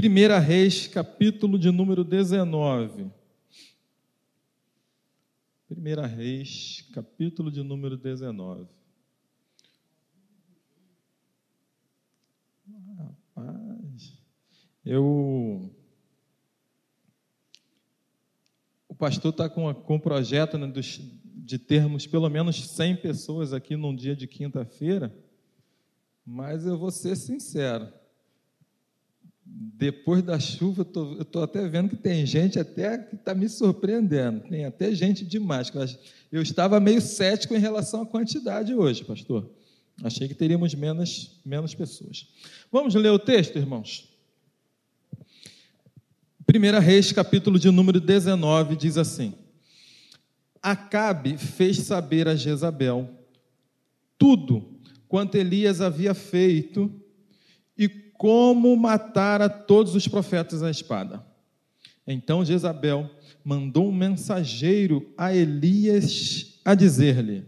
1 Reis, capítulo de número 19. 1 Reis, capítulo de número 19. Rapaz, eu. O pastor está com, com um projeto né, dos, de termos pelo menos 100 pessoas aqui num dia de quinta-feira, mas eu vou ser sincero depois da chuva, eu estou até vendo que tem gente até que está me surpreendendo. Tem até gente de máscara. Eu estava meio cético em relação à quantidade hoje, pastor. Achei que teríamos menos, menos pessoas. Vamos ler o texto, irmãos? 1 Reis, capítulo de número 19, diz assim: Acabe fez saber a Jezabel tudo quanto Elias havia feito e como matar a todos os profetas à espada. Então Jezabel mandou um mensageiro a Elias a dizer-lhe: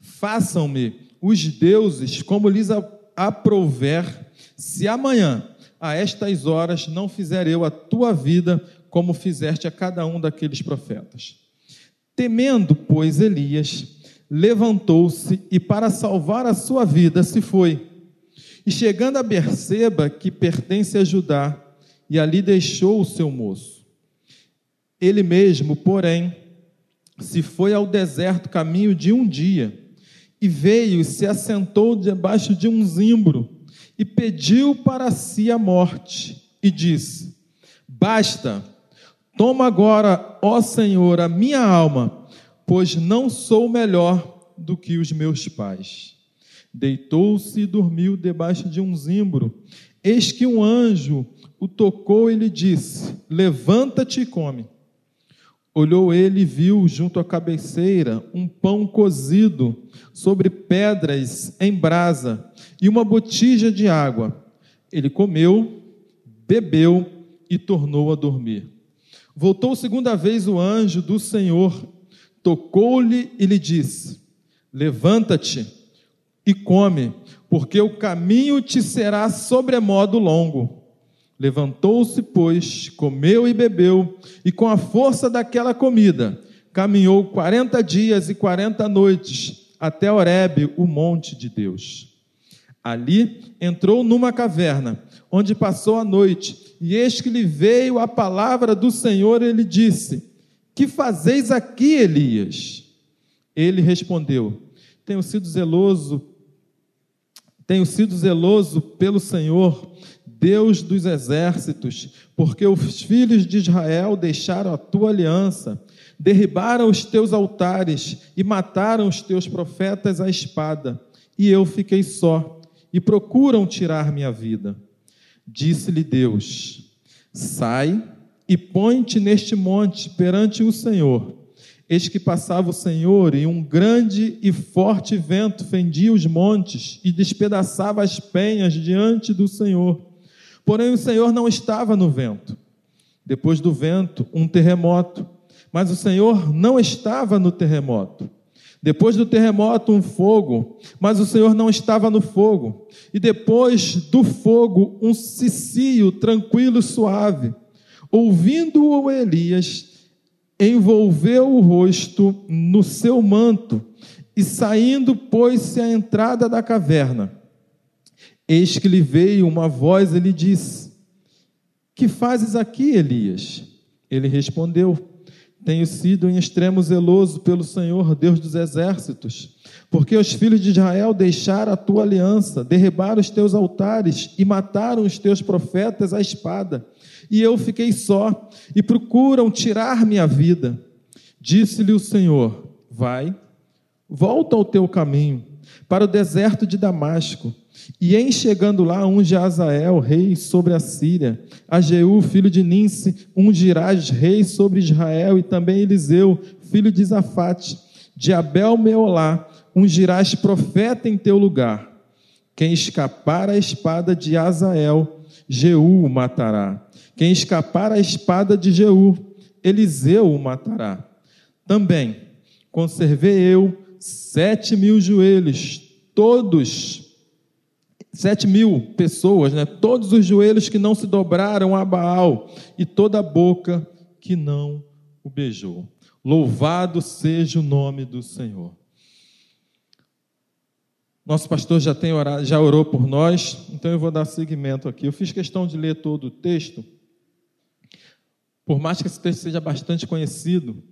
Façam-me os deuses como lhes aprouver, se amanhã, a estas horas, não fizer eu a tua vida como fizeste a cada um daqueles profetas. Temendo, pois, Elias, levantou-se e, para salvar a sua vida, se foi e chegando a Berseba, que pertence a Judá, e ali deixou o seu moço. Ele mesmo, porém, se foi ao deserto caminho de um dia, e veio e se assentou debaixo de um zimbro, e pediu para si a morte, e disse: Basta, toma agora, ó Senhor, a minha alma, pois não sou melhor do que os meus pais. Deitou-se e dormiu debaixo de um zimbro. Eis que um anjo o tocou e lhe disse: Levanta-te e come. Olhou ele e viu junto à cabeceira um pão cozido sobre pedras em brasa e uma botija de água. Ele comeu, bebeu e tornou a dormir. Voltou segunda vez o anjo do Senhor, tocou-lhe e lhe disse: Levanta-te e come, porque o caminho te será sobremodo longo. Levantou-se, pois, comeu e bebeu, e com a força daquela comida, caminhou quarenta dias e quarenta noites até Horebe, o monte de Deus. Ali entrou numa caverna, onde passou a noite, e eis que lhe veio a palavra do Senhor, ele disse: Que fazeis aqui, Elias? Ele respondeu: Tenho sido zeloso tenho sido zeloso pelo Senhor, Deus dos exércitos, porque os filhos de Israel deixaram a tua aliança, derribaram os teus altares e mataram os teus profetas à espada, e eu fiquei só, e procuram tirar minha vida. Disse-lhe Deus: Sai e põe-te neste monte perante o Senhor Eis que passava o Senhor, e um grande e forte vento fendia os montes e despedaçava as penhas diante do Senhor. Porém, o Senhor não estava no vento. Depois do vento, um terremoto. Mas o Senhor não estava no terremoto. Depois do terremoto, um fogo, mas o Senhor não estava no fogo. E depois do fogo, um cicio tranquilo e suave. Ouvindo-o Elias, envolveu o rosto no seu manto e saindo pôs-se à entrada da caverna. Eis que lhe veio uma voz e lhe disse: Que fazes aqui, Elias? Ele respondeu: Tenho sido em extremo zeloso pelo Senhor, Deus dos exércitos, porque os filhos de Israel deixaram a tua aliança, derribaram os teus altares e mataram os teus profetas à espada e eu fiquei só, e procuram tirar minha vida. Disse-lhe o Senhor: Vai, volta ao teu caminho, para o deserto de Damasco, e em chegando lá, unge Azael, rei sobre a Síria, a Jeú, filho de Ninse, ungirás rei sobre Israel, e também Eliseu, filho de Zafate, de Abel Meolá, ungirás profeta em teu lugar. Quem escapar à espada de Azael, Jeú o matará. Quem escapar à espada de Jeú, Eliseu o matará. Também conservei eu sete mil joelhos, todos Sete mil pessoas, né? todos os joelhos que não se dobraram a Baal e toda a boca que não o beijou. Louvado seja o nome do Senhor. Nosso pastor já, tem orado, já orou por nós, então eu vou dar seguimento aqui. Eu fiz questão de ler todo o texto, por mais que esse texto seja bastante conhecido,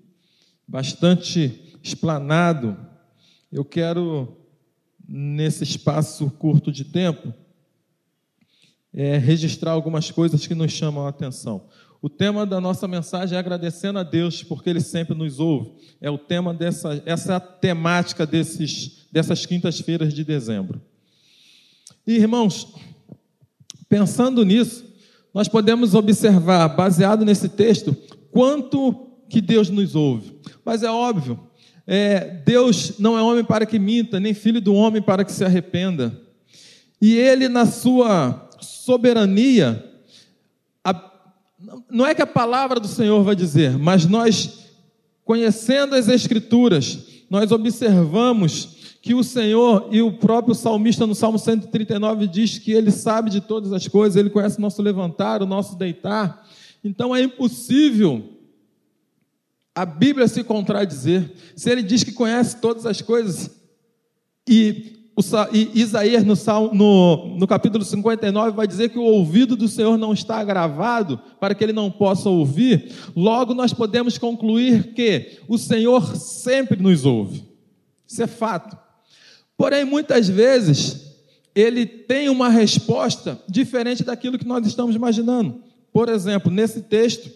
bastante explanado, eu quero nesse espaço curto de tempo, é, registrar algumas coisas que nos chamam a atenção. O tema da nossa mensagem é agradecendo a Deus porque Ele sempre nos ouve. É o tema dessa, essa é temática desses, dessas quintas-feiras de dezembro. E irmãos, pensando nisso, nós podemos observar, baseado nesse texto, quanto que Deus nos ouve. Mas é óbvio, é, Deus não é homem para que minta, nem filho do homem para que se arrependa. E ele, na sua soberania, a, não é que a palavra do Senhor vai dizer, mas nós, conhecendo as Escrituras, nós observamos que o Senhor e o próprio salmista no Salmo 139 diz que ele sabe de todas as coisas, ele conhece o nosso levantar, o nosso deitar. Então é impossível a Bíblia se contradizer. Se ele diz que conhece todas as coisas, e, o, e Isaías, no, no, no capítulo 59, vai dizer que o ouvido do Senhor não está gravado para que ele não possa ouvir, logo nós podemos concluir que o Senhor sempre nos ouve. Isso é fato. Porém, muitas vezes, ele tem uma resposta diferente daquilo que nós estamos imaginando. Por exemplo, nesse texto,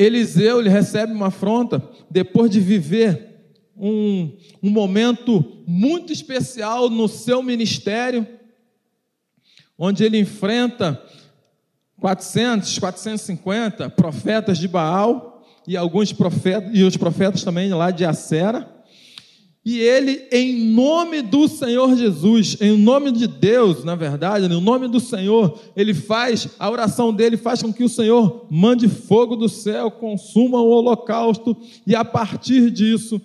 Eliseu ele recebe uma afronta depois de viver um, um momento muito especial no seu ministério, onde ele enfrenta 400, 450 profetas de Baal e alguns profetas e os profetas também lá de Acera. E ele, em nome do Senhor Jesus, em nome de Deus, na verdade, em nome do Senhor, ele faz, a oração dele faz com que o Senhor mande fogo do céu, consuma o holocausto, e a partir disso,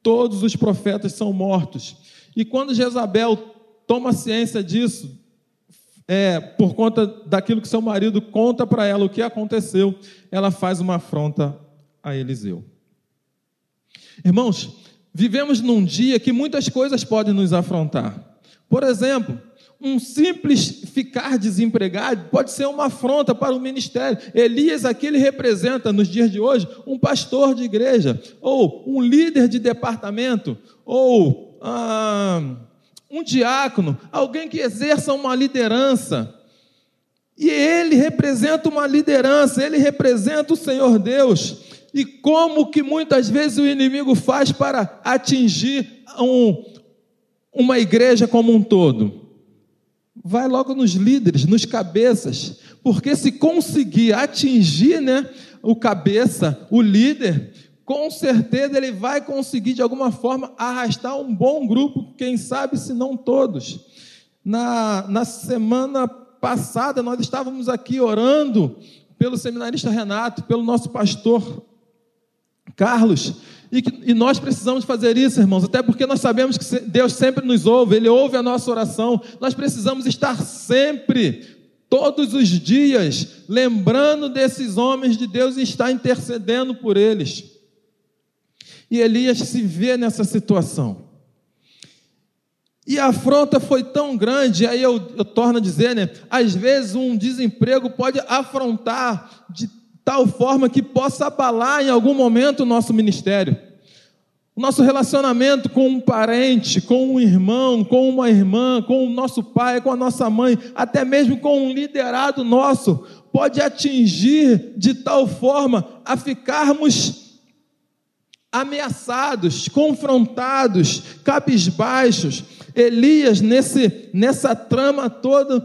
todos os profetas são mortos. E quando Jezabel toma ciência disso, é, por conta daquilo que seu marido conta para ela o que aconteceu, ela faz uma afronta a Eliseu. Irmãos, Vivemos num dia que muitas coisas podem nos afrontar. Por exemplo, um simples ficar desempregado pode ser uma afronta para o ministério. Elias aqui ele representa nos dias de hoje um pastor de igreja, ou um líder de departamento, ou ah, um diácono, alguém que exerça uma liderança. E ele representa uma liderança, ele representa o Senhor Deus. E como que muitas vezes o inimigo faz para atingir um, uma igreja como um todo? Vai logo nos líderes, nos cabeças, porque se conseguir atingir né, o cabeça, o líder, com certeza ele vai conseguir de alguma forma arrastar um bom grupo, quem sabe se não todos. Na, na semana passada nós estávamos aqui orando pelo seminarista Renato, pelo nosso pastor Carlos, e, que, e, nós precisamos fazer isso, irmãos, até porque nós sabemos que Deus sempre nos ouve, Ele ouve a nossa oração. Nós precisamos estar sempre, todos os dias, lembrando desses homens de Deus e estar intercedendo por eles. E Elias se vê nessa situação. E a afronta foi tão grande, aí eu, eu torno a dizer, né? Às vezes um desemprego pode afrontar de tal forma que possa abalar em algum momento o nosso ministério. O nosso relacionamento com um parente, com um irmão, com uma irmã, com o nosso pai, com a nossa mãe, até mesmo com um liderado nosso, pode atingir de tal forma a ficarmos ameaçados, confrontados, cabisbaixos. Elias, nesse, nessa trama toda,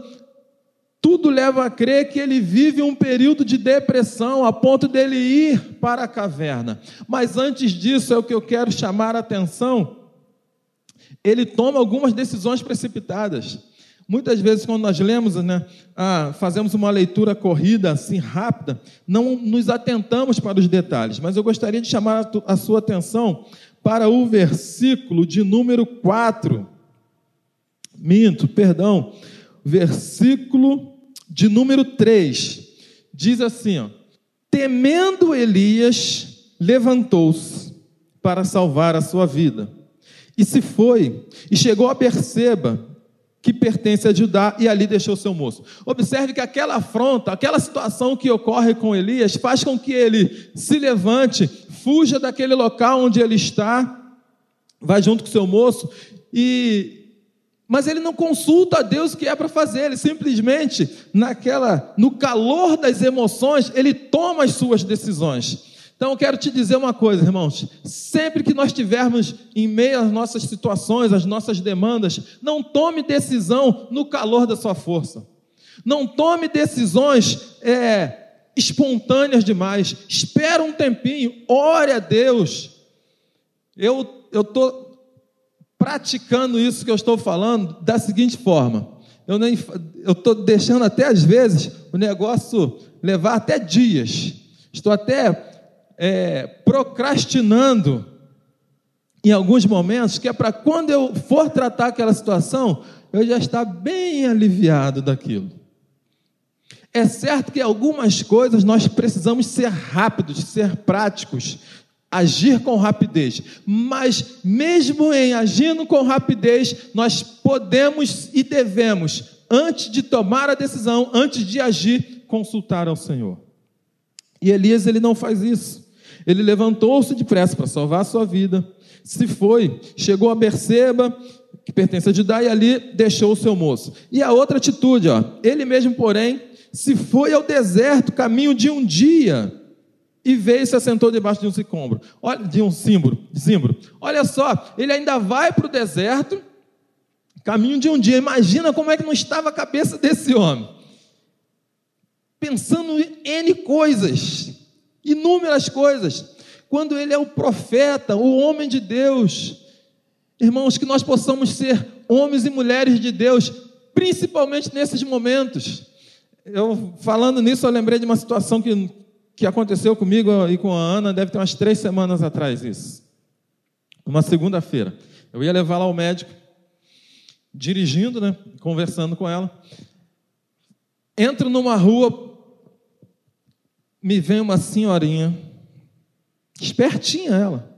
tudo leva a crer que ele vive um período de depressão, a ponto dele ir para a caverna. Mas antes disso, é o que eu quero chamar a atenção. Ele toma algumas decisões precipitadas. Muitas vezes, quando nós lemos, né, ah, fazemos uma leitura corrida, assim, rápida, não nos atentamos para os detalhes. Mas eu gostaria de chamar a, sua atenção para o versículo de número 4 minto, perdão, versículo de número 3, diz assim: ó, temendo Elias, levantou-se para salvar a sua vida. E se foi, e chegou a Berseba, que pertence a Judá, e ali deixou seu moço. Observe que aquela afronta, aquela situação que ocorre com Elias, faz com que ele se levante, fuja daquele local onde ele está, vai junto com seu moço, e mas ele não consulta a Deus o que é para fazer, ele simplesmente, naquela, no calor das emoções, ele toma as suas decisões. Então eu quero te dizer uma coisa, irmãos: sempre que nós estivermos em meio às nossas situações, às nossas demandas, não tome decisão no calor da sua força. Não tome decisões é, espontâneas demais. Espera um tempinho, ore a Deus. Eu estou praticando isso que eu estou falando da seguinte forma: eu estou deixando até às vezes o negócio levar até dias, estou até é, procrastinando em alguns momentos, que é para quando eu for tratar aquela situação, eu já estar bem aliviado daquilo. É certo que algumas coisas nós precisamos ser rápidos, ser práticos, agir com rapidez. Mas, mesmo em agindo com rapidez, nós podemos e devemos, antes de tomar a decisão, antes de agir, consultar ao Senhor. E Elias, ele não faz isso. Ele levantou-se depressa para salvar a sua vida, se foi, chegou a Berseba, que pertence a Judá, e ali deixou o seu moço. E a outra atitude, ó, ele mesmo, porém, se foi ao deserto, caminho de um dia, e veio e se assentou debaixo de um sicombro, de um símbolo, símbolo. Olha só, ele ainda vai para o deserto, caminho de um dia. Imagina como é que não estava a cabeça desse homem. Pensando em N coisas, inúmeras coisas. Quando ele é o profeta, o homem de Deus. Irmãos, que nós possamos ser homens e mulheres de Deus, principalmente nesses momentos. Eu falando nisso, eu lembrei de uma situação que que aconteceu comigo e com a Ana, deve ter umas três semanas atrás isso. Uma segunda-feira. Eu ia levar lá ao médico, dirigindo, né, conversando com ela. Entro numa rua, me vem uma senhorinha, espertinha ela,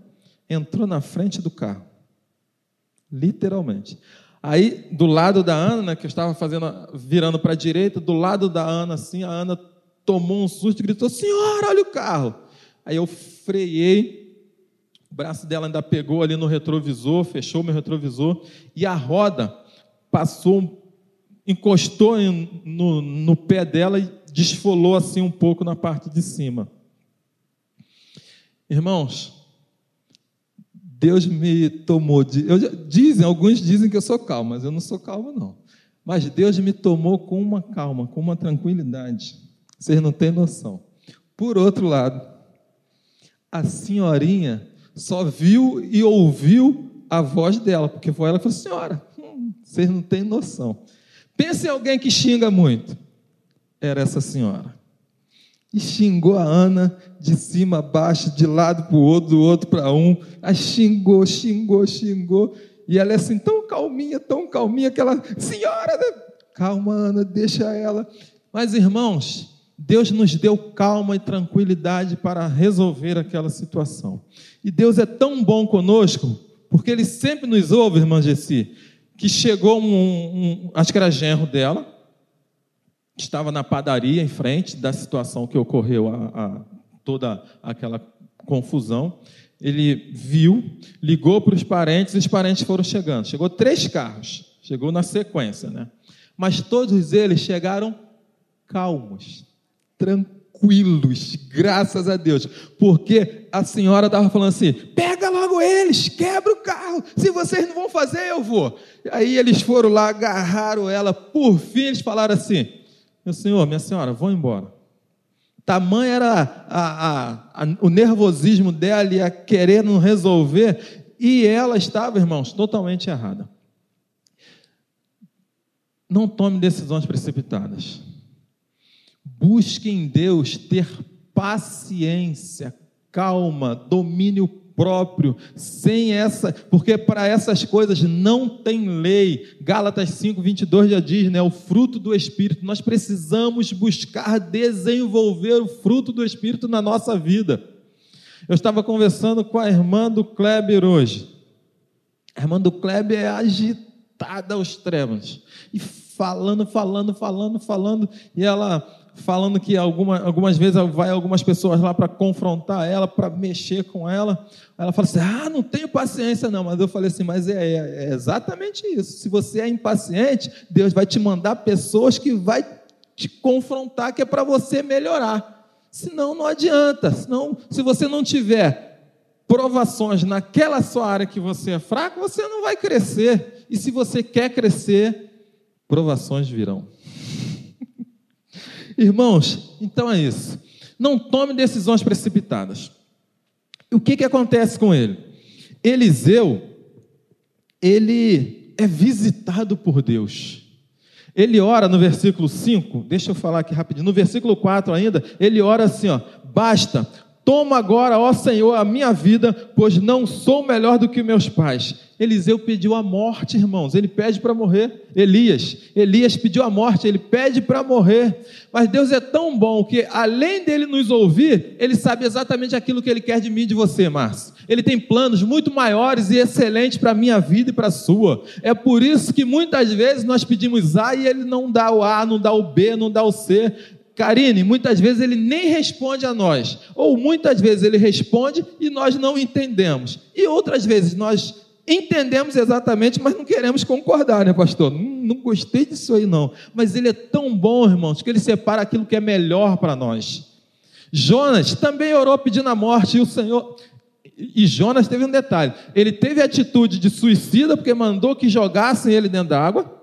entrou na frente do carro, literalmente. Aí, do lado da Ana, né, que eu estava fazendo, virando para a direita, do lado da Ana, assim, a Ana tomou um susto e gritou: Senhora, olha o carro. Aí eu freiei, o braço dela ainda pegou ali no retrovisor, fechou meu retrovisor, e a roda passou, encostou no, no pé dela e desfolou assim um pouco na parte de cima. Irmãos, Deus me tomou de. Eu, dizem, alguns dizem que eu sou calmo, mas eu não sou calmo, não. Mas Deus me tomou com uma calma, com uma tranquilidade. Vocês não têm noção. Por outro lado, a senhorinha só viu e ouviu a voz dela, porque foi ela que falou: Senhora, hum, vocês não têm noção. Pense em alguém que xinga muito. Era essa senhora. E xingou a Ana de cima a baixo, de lado para o outro, do outro para um. Xingou, xingou, xingou. E ela é assim, tão calminha, tão calminha, que ela, senhora, calma, Ana, deixa ela. Mas, irmãos, Deus nos deu calma e tranquilidade para resolver aquela situação. E Deus é tão bom conosco, porque Ele sempre nos ouve, irmã Gessi, que chegou um, um, acho que era genro dela, estava na padaria em frente da situação que ocorreu, a, a toda aquela confusão. Ele viu, ligou para os parentes, e os parentes foram chegando. Chegou três carros, chegou na sequência, né? Mas todos eles chegaram calmos tranquilos, graças a Deus, porque a senhora estava falando assim: pega logo eles, quebra o carro, se vocês não vão fazer, eu vou. Aí eles foram lá, agarraram ela, por fim eles falaram assim: meu senhor, minha senhora, vão embora. Tamanho era a, a, a, o nervosismo dela e a querendo resolver, e ela estava, irmãos, totalmente errada. Não tome decisões precipitadas. Busque em Deus ter paciência, calma, domínio próprio, sem essa, porque para essas coisas não tem lei. Gálatas 5, 22 já diz, né? O fruto do Espírito. Nós precisamos buscar desenvolver o fruto do Espírito na nossa vida. Eu estava conversando com a irmã do Kleber hoje. A irmã do Kleber é agitada aos extremos. E falando, falando, falando, falando. E ela falando que alguma, algumas vezes vai algumas pessoas lá para confrontar ela, para mexer com ela. Ela fala assim: Ah, não tenho paciência, não. Mas eu falei assim: Mas é, é, é exatamente isso. Se você é impaciente, Deus vai te mandar pessoas que vai te confrontar, que é para você melhorar. Senão não adianta. Senão, se você não tiver provações naquela sua área que você é fraco, você não vai crescer. E se você quer crescer, provações virão. Irmãos, então é isso. Não tome decisões precipitadas. O que, que acontece com ele? Eliseu, ele é visitado por Deus. Ele ora no versículo 5, deixa eu falar aqui rapidinho, no versículo 4 ainda, ele ora assim, ó, basta, Toma agora, ó Senhor, a minha vida, pois não sou melhor do que meus pais. Eliseu pediu a morte, irmãos. Ele pede para morrer. Elias, Elias pediu a morte, ele pede para morrer. Mas Deus é tão bom que, além dele nos ouvir, ele sabe exatamente aquilo que ele quer de mim e de você, Márcio. Ele tem planos muito maiores e excelentes para a minha vida e para a sua. É por isso que muitas vezes nós pedimos A e ele não dá o A, não dá o B, não dá o C. Karine, muitas vezes ele nem responde a nós, ou muitas vezes ele responde e nós não entendemos, e outras vezes nós entendemos exatamente, mas não queremos concordar, né, pastor? Não, gostei disso aí, não. Mas ele é tão bom, irmãos, que ele separa aquilo que é melhor para nós. Jonas também orou pedindo a morte, e o Senhor. E Jonas teve um detalhe: ele teve atitude de suicida, porque mandou que jogassem ele dentro da água.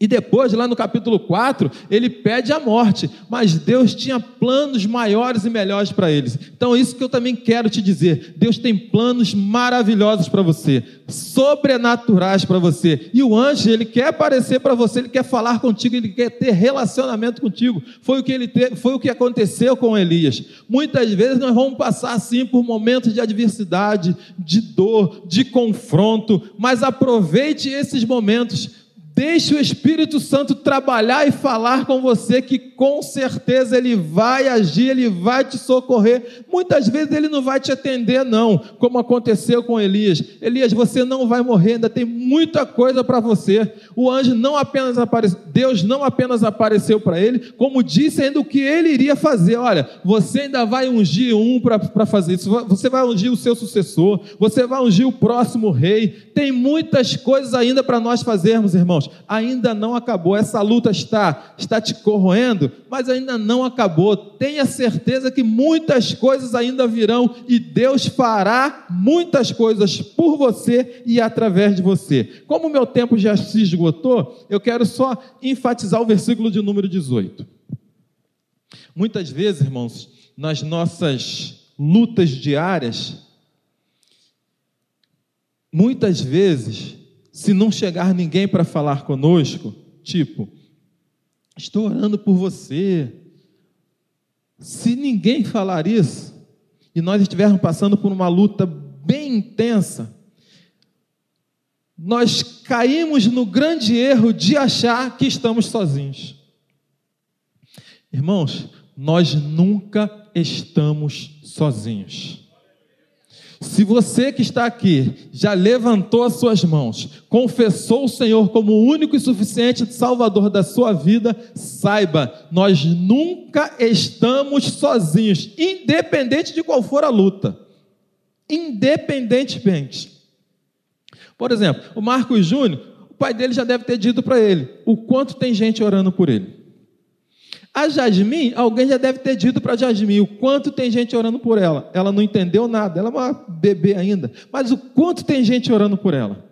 E depois, lá no capítulo 4, ele pede a morte, mas Deus tinha planos maiores e melhores para eles. Então, é isso que eu também quero te dizer: Deus tem planos maravilhosos para você, sobrenaturais para você. E o anjo, ele quer aparecer para você, ele quer falar contigo, ele quer ter relacionamento contigo. Foi o que ele te... foi o que aconteceu com Elias. Muitas vezes nós vamos passar assim por momentos de adversidade, de dor, de confronto, mas aproveite esses momentos Deixe o Espírito Santo trabalhar e falar com você, que com certeza ele vai agir, ele vai te socorrer. Muitas vezes ele não vai te atender, não, como aconteceu com Elias. Elias, você não vai morrer, ainda tem muita coisa para você. O anjo não apenas apareceu, Deus não apenas apareceu para ele, como disse ainda o que ele iria fazer. Olha, você ainda vai ungir um para fazer isso, você vai ungir o seu sucessor, você vai ungir o próximo rei. Tem muitas coisas ainda para nós fazermos, irmãos irmãos, ainda não acabou. Essa luta está, está te corroendo, mas ainda não acabou. Tenha certeza que muitas coisas ainda virão e Deus fará muitas coisas por você e através de você. Como o meu tempo já se esgotou, eu quero só enfatizar o versículo de número 18. Muitas vezes, irmãos, nas nossas lutas diárias, muitas vezes se não chegar ninguém para falar conosco, tipo, estou orando por você. Se ninguém falar isso, e nós estivermos passando por uma luta bem intensa, nós caímos no grande erro de achar que estamos sozinhos. Irmãos, nós nunca estamos sozinhos. Se você que está aqui já levantou as suas mãos, confessou o Senhor como o único e suficiente Salvador da sua vida, saiba, nós nunca estamos sozinhos, independente de qual for a luta. Independentemente. Por exemplo, o Marcos Júnior, o pai dele já deve ter dito para ele o quanto tem gente orando por ele. A Jasmine, alguém já deve ter dito para Jasmine o quanto tem gente orando por ela. Ela não entendeu nada, ela é uma bebê ainda. Mas o quanto tem gente orando por ela.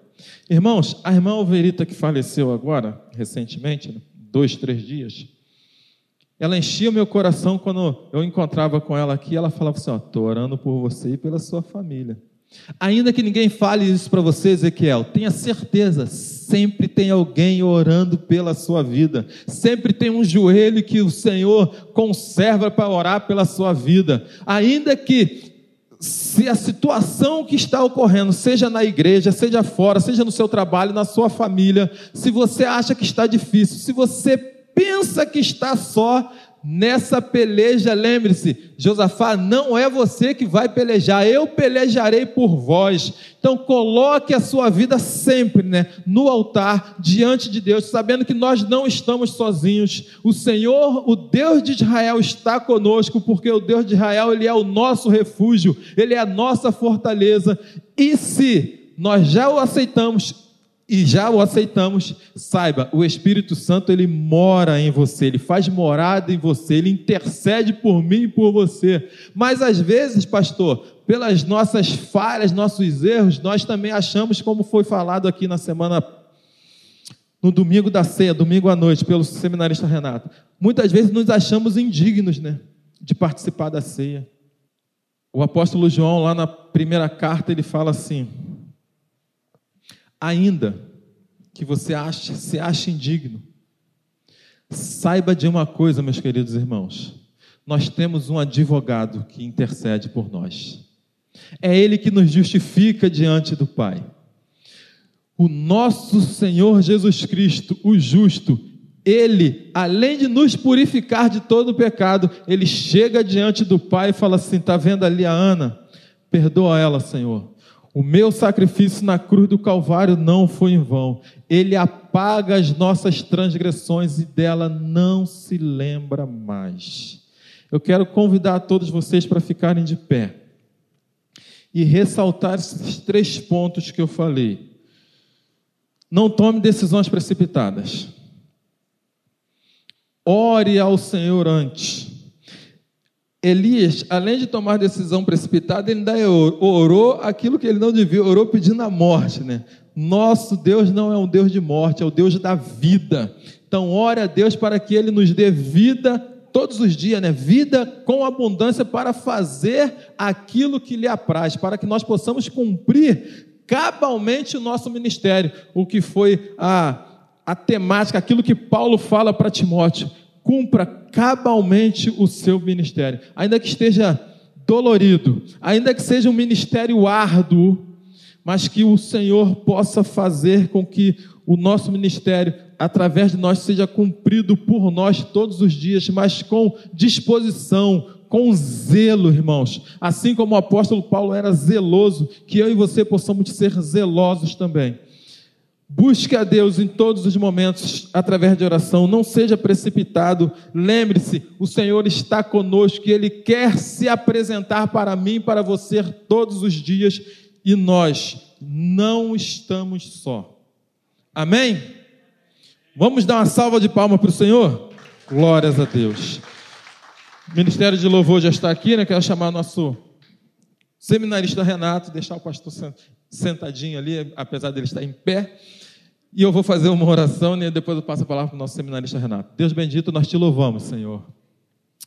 Irmãos, a irmã Alverita que faleceu agora, recentemente, dois, três dias, ela enchia o meu coração quando eu encontrava com ela aqui. Ela falava assim: Estou orando por você e pela sua família. Ainda que ninguém fale isso para você, Ezequiel, tenha certeza, sempre tem alguém orando pela sua vida, sempre tem um joelho que o Senhor conserva para orar pela sua vida. Ainda que se a situação que está ocorrendo, seja na igreja, seja fora, seja no seu trabalho, na sua família, se você acha que está difícil, se você pensa que está só, Nessa peleja, lembre-se, Josafá, não é você que vai pelejar, eu pelejarei por vós. Então coloque a sua vida sempre, né, no altar diante de Deus, sabendo que nós não estamos sozinhos. O Senhor, o Deus de Israel está conosco, porque o Deus de Israel, ele é o nosso refúgio, ele é a nossa fortaleza. E se nós já o aceitamos, e já o aceitamos, saiba, o Espírito Santo ele mora em você, ele faz morada em você, ele intercede por mim e por você. Mas às vezes, pastor, pelas nossas falhas, nossos erros, nós também achamos, como foi falado aqui na semana no domingo da ceia, domingo à noite, pelo seminarista Renato. Muitas vezes nos achamos indignos, né, de participar da ceia. O apóstolo João, lá na primeira carta, ele fala assim: ainda que você ache, se ache indigno, saiba de uma coisa, meus queridos irmãos: nós temos um advogado que intercede por nós. É Ele que nos justifica diante do Pai. O nosso Senhor Jesus Cristo, o justo, Ele, além de nos purificar de todo o pecado, Ele chega diante do Pai e fala assim: está vendo ali a Ana? Perdoa ela, Senhor o meu sacrifício na cruz do Calvário não foi em vão. Ele apaga as nossas transgressões e dela não se lembra mais. Eu quero convidar todos vocês para ficarem de pé e ressaltar esses três pontos que eu falei. Não tome decisões precipitadas. Ore ao Senhor antes. Elias, além de tomar decisão precipitada, ele ainda orou aquilo que ele não devia, orou pedindo a morte, né? Nosso Deus não é um Deus de morte, é o Deus da vida. Então, ore a Deus para que Ele nos dê vida todos os dias, né? Vida com abundância para fazer aquilo que lhe apraz, para que nós possamos cumprir cabalmente o nosso ministério, o que foi a, a temática, aquilo que Paulo fala para Timóteo cumpra cabalmente o seu ministério, ainda que esteja dolorido, ainda que seja um ministério árduo, mas que o Senhor possa fazer com que o nosso ministério, através de nós, seja cumprido por nós todos os dias, mas com disposição, com zelo, irmãos. Assim como o apóstolo Paulo era zeloso, que eu e você possamos ser zelosos também. Busque a Deus em todos os momentos através de oração, não seja precipitado. Lembre-se, o Senhor está conosco e Ele quer se apresentar para mim, para você todos os dias e nós não estamos só. Amém? Vamos dar uma salva de palmas para o Senhor? Glórias a Deus. O Ministério de Louvor já está aqui, né? Quero chamar nosso seminarista Renato, deixar o pastor sentadinho ali, apesar dele estar em pé. E eu vou fazer uma oração e depois eu passo a palavra para o nosso seminarista Renato. Deus bendito, nós te louvamos, Senhor.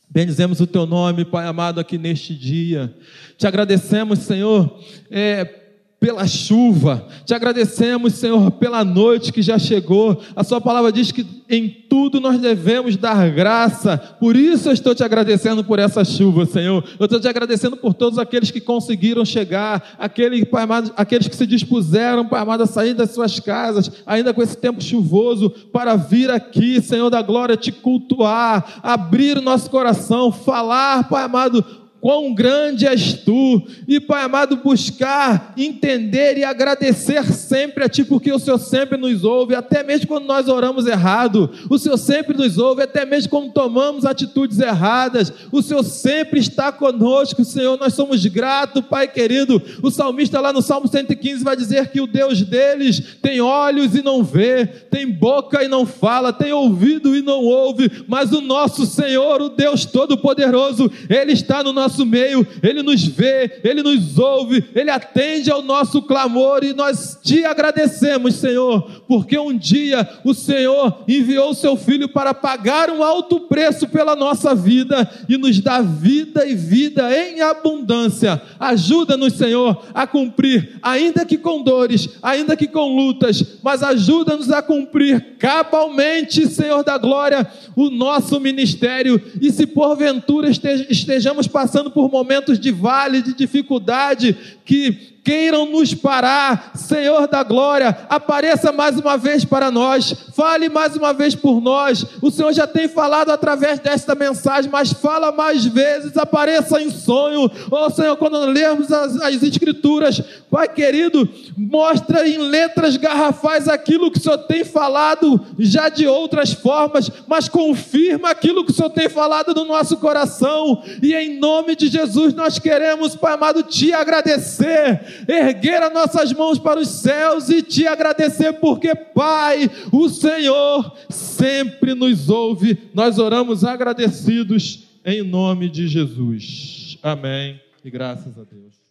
Bendizemos o teu nome, Pai amado, aqui neste dia. Te agradecemos, Senhor, é, pela chuva. Te agradecemos, Senhor, pela noite que já chegou. A Sua palavra diz que em tudo nós devemos dar graça. Por isso eu estou te agradecendo por essa chuva, Senhor. Eu estou te agradecendo por todos aqueles que conseguiram chegar, aqueles, Pai amado, aqueles que se dispuseram, Pai amado, a sair das suas casas, ainda com esse tempo chuvoso, para vir aqui, Senhor da glória, te cultuar, abrir o nosso coração, falar, Pai amado, quão grande és tu, e Pai amado, buscar, entender e agradecer sempre a Ti, porque o Senhor sempre nos ouve, até mesmo quando nós oramos errado, o Senhor sempre nos ouve, até mesmo quando tomamos atitudes erradas, o Senhor sempre está conosco, Senhor, nós somos gratos, Pai querido. O salmista lá no Salmo 115 vai dizer que o Deus deles tem olhos e não vê, tem boca e não fala, tem ouvido e não ouve, mas o nosso Senhor, o Deus Todo-Poderoso, Ele está no nosso nosso meio, Ele nos vê, Ele nos ouve, Ele atende ao nosso clamor e nós te agradecemos, Senhor, porque um dia o Senhor enviou o seu Filho para pagar um alto preço pela nossa vida e nos dá vida e vida em abundância. Ajuda-nos, Senhor, a cumprir, ainda que com dores, ainda que com lutas, mas ajuda-nos a cumprir cabalmente, Senhor da glória, o nosso ministério e se porventura estejamos passando passando por momentos de vale, de dificuldade, que queiram nos parar, Senhor da glória, apareça mais uma vez para nós, fale mais uma vez por nós. O Senhor já tem falado através desta mensagem, mas fala mais vezes, apareça em sonho. Oh Senhor, quando lermos as, as Escrituras, Pai querido, mostra em letras garrafais aquilo que o Senhor tem falado já de outras formas, mas confirma aquilo que o Senhor tem falado no nosso coração, e em nome de Jesus nós queremos, Pai amado, te agradecer erguer as nossas mãos para os céus e te agradecer, porque, Pai, o Senhor sempre nos ouve. Nós oramos agradecidos em nome de Jesus. Amém. E graças a Deus.